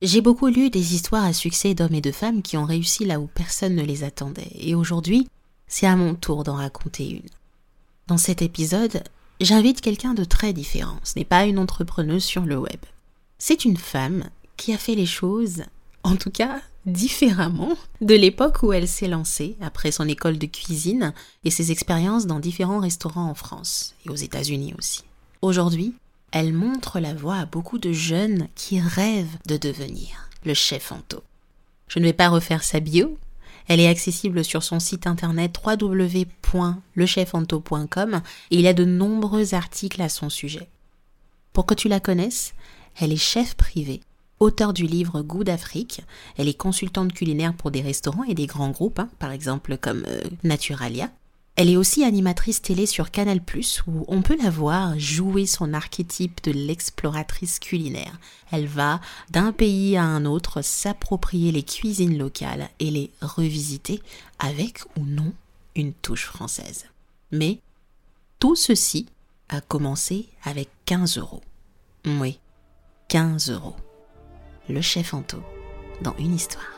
J'ai beaucoup lu des histoires à succès d'hommes et de femmes qui ont réussi là où personne ne les attendait, et aujourd'hui, c'est à mon tour d'en raconter une. Dans cet épisode, j'invite quelqu'un de très différent. Ce n'est pas une entrepreneuse sur le web. C'est une femme qui a fait les choses, en tout cas différemment, de l'époque où elle s'est lancée après son école de cuisine et ses expériences dans différents restaurants en France et aux États-Unis aussi. Aujourd'hui, elle montre la voie à beaucoup de jeunes qui rêvent de devenir le chef Anto. Je ne vais pas refaire sa bio. Elle est accessible sur son site internet www.lechefanto.com et il y a de nombreux articles à son sujet. Pour que tu la connaisses, elle est chef privé, auteur du livre Goût d'Afrique. Elle est consultante culinaire pour des restaurants et des grands groupes, hein, par exemple comme euh, Naturalia. Elle est aussi animatrice télé sur Canal ⁇ où on peut la voir jouer son archétype de l'exploratrice culinaire. Elle va d'un pays à un autre s'approprier les cuisines locales et les revisiter avec ou non une touche française. Mais tout ceci a commencé avec 15 euros. Oui, 15 euros. Le chef Anto dans une histoire.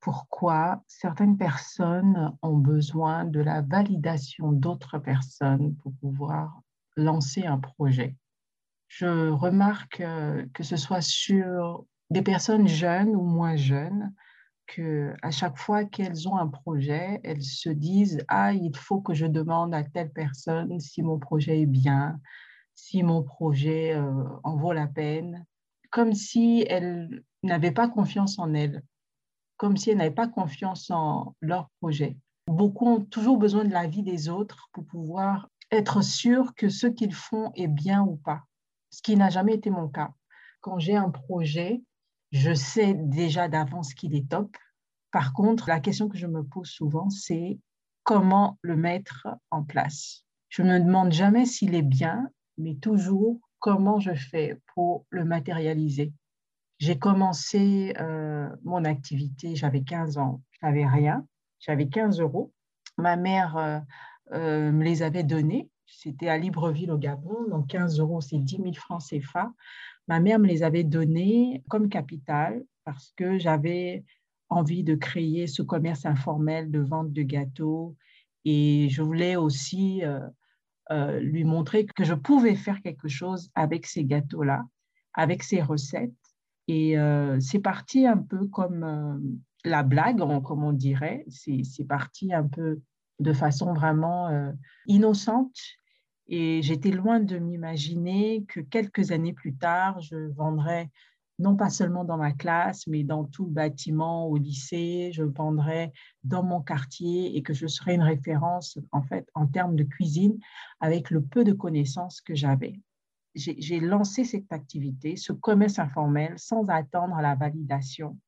Pourquoi certaines personnes ont besoin de la validation d'autres personnes pour pouvoir lancer un projet. Je remarque euh, que ce soit sur des personnes jeunes ou moins jeunes, que à chaque fois qu'elles ont un projet, elles se disent ah il faut que je demande à telle personne si mon projet est bien, si mon projet euh, en vaut la peine, comme si elles n'avaient pas confiance en elles comme si elles n'avaient pas confiance en leur projet. Beaucoup ont toujours besoin de l'avis des autres pour pouvoir être sûrs que ce qu'ils font est bien ou pas, ce qui n'a jamais été mon cas. Quand j'ai un projet, je sais déjà d'avance qu'il est top. Par contre, la question que je me pose souvent, c'est comment le mettre en place. Je ne me demande jamais s'il est bien, mais toujours comment je fais pour le matérialiser. J'ai commencé euh, mon activité, j'avais 15 ans, je n'avais rien, j'avais 15 euros. Ma mère euh, euh, me les avait donnés, c'était à Libreville au Gabon, donc 15 euros, c'est 10 000 francs CFA. Ma mère me les avait donnés comme capital parce que j'avais envie de créer ce commerce informel de vente de gâteaux et je voulais aussi lui montrer que je pouvais faire quelque chose avec ces gâteaux-là, avec ces recettes et euh, c'est parti un peu comme euh, la blague, comme on dirait. C'est parti un peu de façon vraiment euh, innocente. Et j'étais loin de m'imaginer que quelques années plus tard, je vendrais non pas seulement dans ma classe, mais dans tout le bâtiment au lycée, je vendrais dans mon quartier et que je serais une référence en fait en termes de cuisine avec le peu de connaissances que j'avais j'ai lancé cette activité, ce commerce informel, sans attendre la validation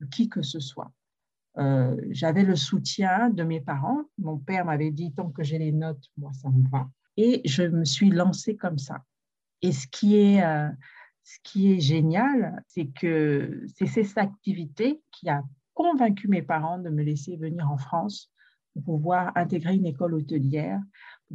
de qui que ce soit. Euh, j'avais le soutien de mes parents. Mon père m'avait dit, tant que j'ai les notes, moi, ça me va. Et je me suis lancée comme ça. Et ce qui est, euh, ce qui est génial, c'est que c'est cette activité qui a convaincu mes parents de me laisser venir en France pour pouvoir intégrer une école hôtelière,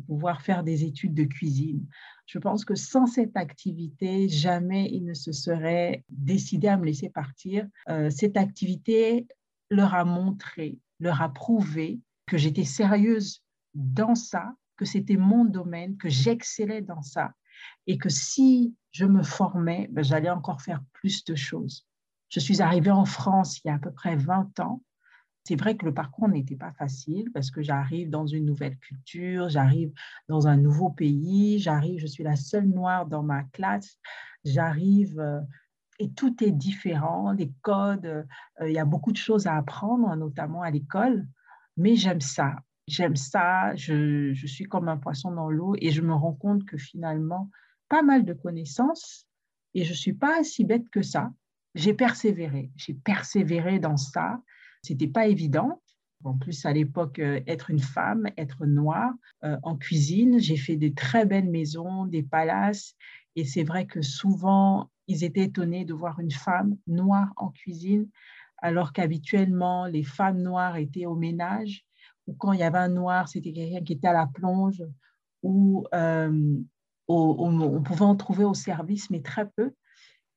pouvoir faire des études de cuisine. Je pense que sans cette activité, jamais ils ne se seraient décidés à me laisser partir. Euh, cette activité leur a montré, leur a prouvé que j'étais sérieuse dans ça, que c'était mon domaine, que j'excellais dans ça et que si je me formais, ben, j'allais encore faire plus de choses. Je suis arrivée en France il y a à peu près 20 ans c'est vrai que le parcours n'était pas facile parce que j'arrive dans une nouvelle culture, j'arrive dans un nouveau pays, j'arrive, je suis la seule noire dans ma classe, j'arrive euh, et tout est différent, les codes, euh, il y a beaucoup de choses à apprendre, notamment à l'école, mais j'aime ça. J'aime ça, je, je suis comme un poisson dans l'eau et je me rends compte que finalement, pas mal de connaissances et je ne suis pas si bête que ça. J'ai persévéré, j'ai persévéré dans ça c'était pas évident. En plus, à l'époque, euh, être une femme, être noire euh, en cuisine, j'ai fait des très belles maisons, des palaces. Et c'est vrai que souvent, ils étaient étonnés de voir une femme noire en cuisine, alors qu'habituellement, les femmes noires étaient au ménage, ou quand il y avait un noir, c'était quelqu'un qui était à la plonge, ou euh, on pouvait en trouver au service, mais très peu.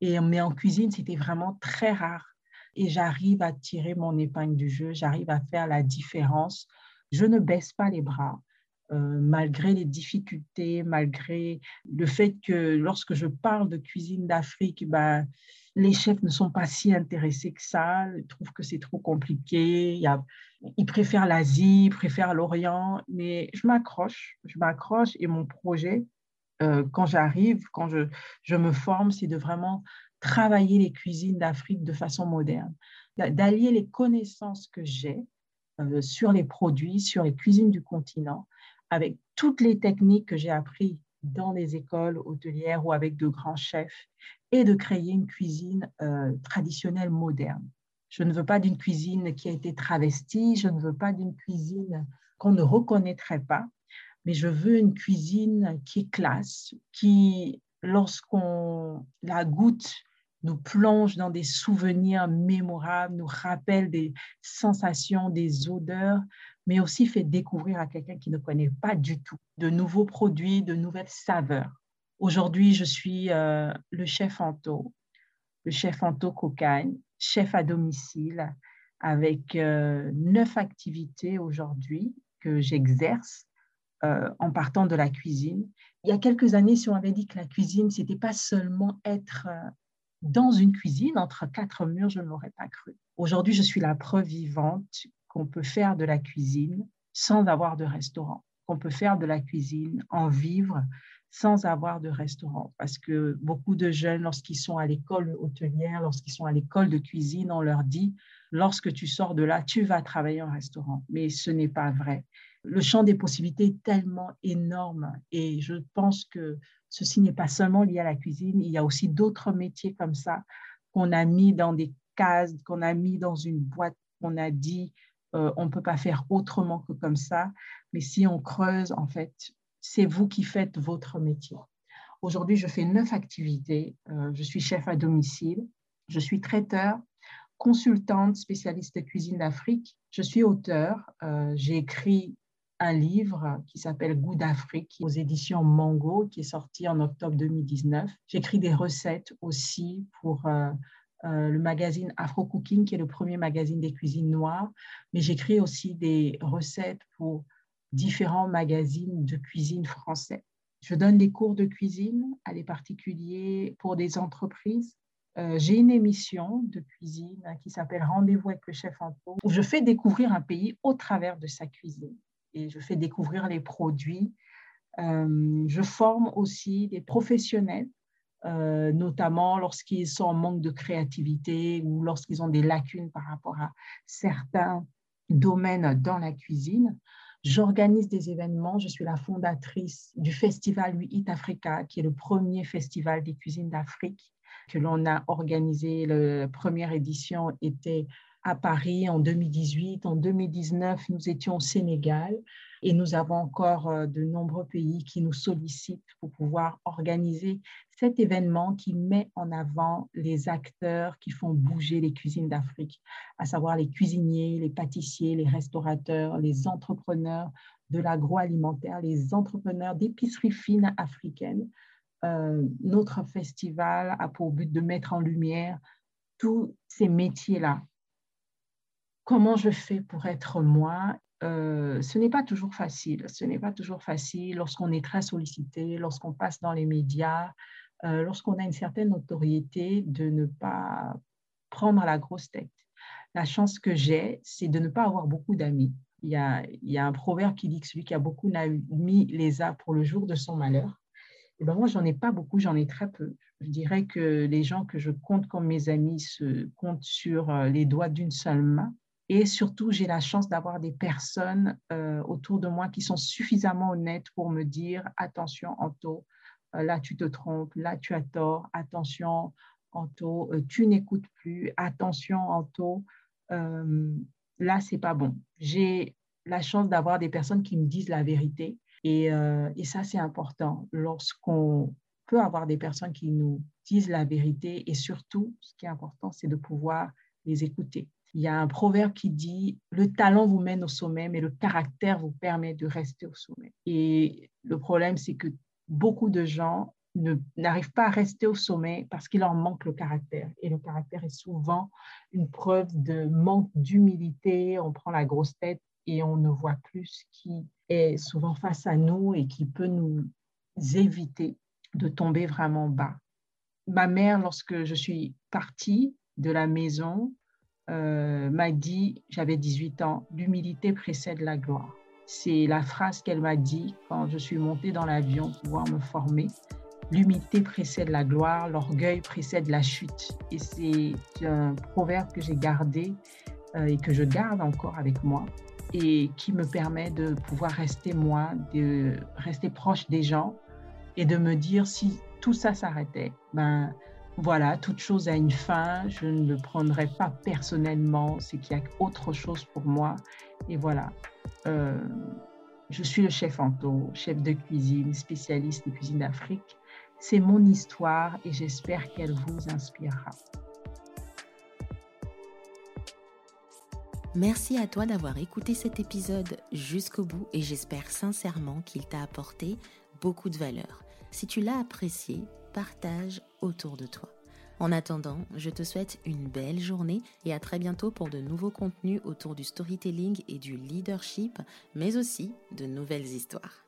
Et, mais en cuisine, c'était vraiment très rare et j'arrive à tirer mon épingle du jeu, j'arrive à faire la différence. Je ne baisse pas les bras. Euh, malgré les difficultés, malgré le fait que lorsque je parle de cuisine d'Afrique, bah, les chefs ne sont pas si intéressés que ça, ils trouvent que c'est trop compliqué, il y a, ils préfèrent l'Asie, ils préfèrent l'Orient, mais je m'accroche, je m'accroche et mon projet, euh, quand j'arrive, quand je, je me forme, c'est de vraiment travailler les cuisines d'Afrique de façon moderne, d'allier les connaissances que j'ai euh, sur les produits, sur les cuisines du continent, avec toutes les techniques que j'ai apprises dans les écoles hôtelières ou avec de grands chefs, et de créer une cuisine euh, traditionnelle moderne. Je ne veux pas d'une cuisine qui a été travestie, je ne veux pas d'une cuisine qu'on ne reconnaîtrait pas, mais je veux une cuisine qui est classe, qui, lorsqu'on la goûte, nous plonge dans des souvenirs mémorables, nous rappelle des sensations, des odeurs, mais aussi fait découvrir à quelqu'un qui ne connaît pas du tout de nouveaux produits, de nouvelles saveurs. Aujourd'hui, je suis euh, le chef Anto, le chef Anto Cocagne, chef à domicile, avec euh, neuf activités aujourd'hui que j'exerce euh, en partant de la cuisine. Il y a quelques années, si on avait dit que la cuisine, c'était pas seulement être dans une cuisine, entre quatre murs, je ne l'aurais pas cru. Aujourd'hui, je suis la preuve vivante qu'on peut faire de la cuisine sans avoir de restaurant, qu'on peut faire de la cuisine, en vivre sans avoir de restaurant. Parce que beaucoup de jeunes, lorsqu'ils sont à l'école hôtelière, lorsqu'ils sont à l'école de cuisine, on leur dit, lorsque tu sors de là, tu vas travailler en restaurant. Mais ce n'est pas vrai. Le champ des possibilités est tellement énorme et je pense que Ceci n'est pas seulement lié à la cuisine, il y a aussi d'autres métiers comme ça qu'on a mis dans des cases, qu'on a mis dans une boîte, qu'on a dit euh, on ne peut pas faire autrement que comme ça. Mais si on creuse, en fait, c'est vous qui faites votre métier. Aujourd'hui, je fais neuf activités. Euh, je suis chef à domicile, je suis traiteur, consultante, spécialiste de cuisine d'Afrique. Je suis auteur. Euh, j'ai écrit un livre qui s'appelle Goût d'Afrique aux éditions Mango, qui est sorti en octobre 2019. J'écris des recettes aussi pour euh, euh, le magazine Afro Cooking, qui est le premier magazine des cuisines noires, mais j'écris aussi des recettes pour différents magazines de cuisine français. Je donne des cours de cuisine à des particuliers pour des entreprises. Euh, j'ai une émission de cuisine qui s'appelle Rendez-vous avec le chef en pot, où je fais découvrir un pays au travers de sa cuisine et je fais découvrir les produits. Euh, je forme aussi des professionnels, euh, notamment lorsqu'ils sont en manque de créativité ou lorsqu'ils ont des lacunes par rapport à certains domaines dans la cuisine. J'organise des événements. Je suis la fondatrice du festival Eat Africa, qui est le premier festival des cuisines d'Afrique que l'on a organisé. La première édition était à Paris en 2018. En 2019, nous étions au Sénégal et nous avons encore euh, de nombreux pays qui nous sollicitent pour pouvoir organiser cet événement qui met en avant les acteurs qui font bouger les cuisines d'Afrique, à savoir les cuisiniers, les pâtissiers, les restaurateurs, les entrepreneurs de l'agroalimentaire, les entrepreneurs d'épicerie fine africaine. Euh, notre festival a pour but de mettre en lumière tous ces métiers-là comment je fais pour être moi euh, ce n'est pas toujours facile. Ce n'est pas toujours facile lorsqu'on est très sollicité, lorsqu'on passe dans les médias, euh, lorsqu'on a une certaine notoriété de ne pas prendre la grosse tête. La chance que j'ai, c'est de ne pas avoir beaucoup d'amis. Il y, a, un proverbe qui dit que celui qui a beaucoup d'amis les a pour le jour de son malheur. Et ben moi, j'en ai pas beaucoup, j'en ai très peu. Je dirais que les gens que je compte comme mes amis se comptent sur euh, les doigts d'une seule main. Et surtout, j'ai la chance d'avoir des personnes euh, autour de moi qui sont suffisamment honnêtes pour me dire attention, Anto, euh, là tu te trompes, là tu as tort, attention, Anto, euh, tu n'écoutes plus, attention, Anto, là, c'est pas bon. J'ai la chance d'avoir des personnes qui me disent la vérité. Et, et ça, c'est important. Lorsqu'on peut avoir des personnes qui nous disent la vérité et surtout, ce qui est important, c'est de pouvoir les écouter. Il y a un proverbe qui dit, le talent vous mène au sommet, mais le caractère vous permet de rester au sommet. Et le problème, c'est que beaucoup de gens n'arrivent pas à rester au sommet parce qu'il leur manque le caractère. Et le caractère est souvent une preuve de manque d'humilité. On prend la grosse tête et on ne voit plus ce qui est souvent face à nous et qui peut nous éviter de tomber vraiment bas. Ma mère, lorsque je suis partie de la maison, euh, m'a dit, j'avais 18 ans, l'humilité précède la gloire. C'est la phrase qu'elle m'a dit quand je suis montée dans l'avion pour pouvoir me former. L'humilité précède la gloire, l'orgueil précède la chute. Et c'est un proverbe que j'ai gardé euh, et que je garde encore avec moi et qui me permet de pouvoir rester moi, de rester proche des gens et de me dire si tout ça s'arrêtait, ben voilà, toute chose a une fin, je ne le prendrai pas personnellement, c'est qu'il y a autre chose pour moi. Et voilà, euh, je suis le chef Anto, chef de cuisine, spécialiste de cuisine d'Afrique. C'est mon histoire et j'espère qu'elle vous inspirera. Merci à toi d'avoir écouté cet épisode jusqu'au bout et j'espère sincèrement qu'il t'a apporté beaucoup de valeur. Si tu l'as apprécié, partage autour de toi. En attendant, je te souhaite une belle journée et à très bientôt pour de nouveaux contenus autour du storytelling et du leadership, mais aussi de nouvelles histoires.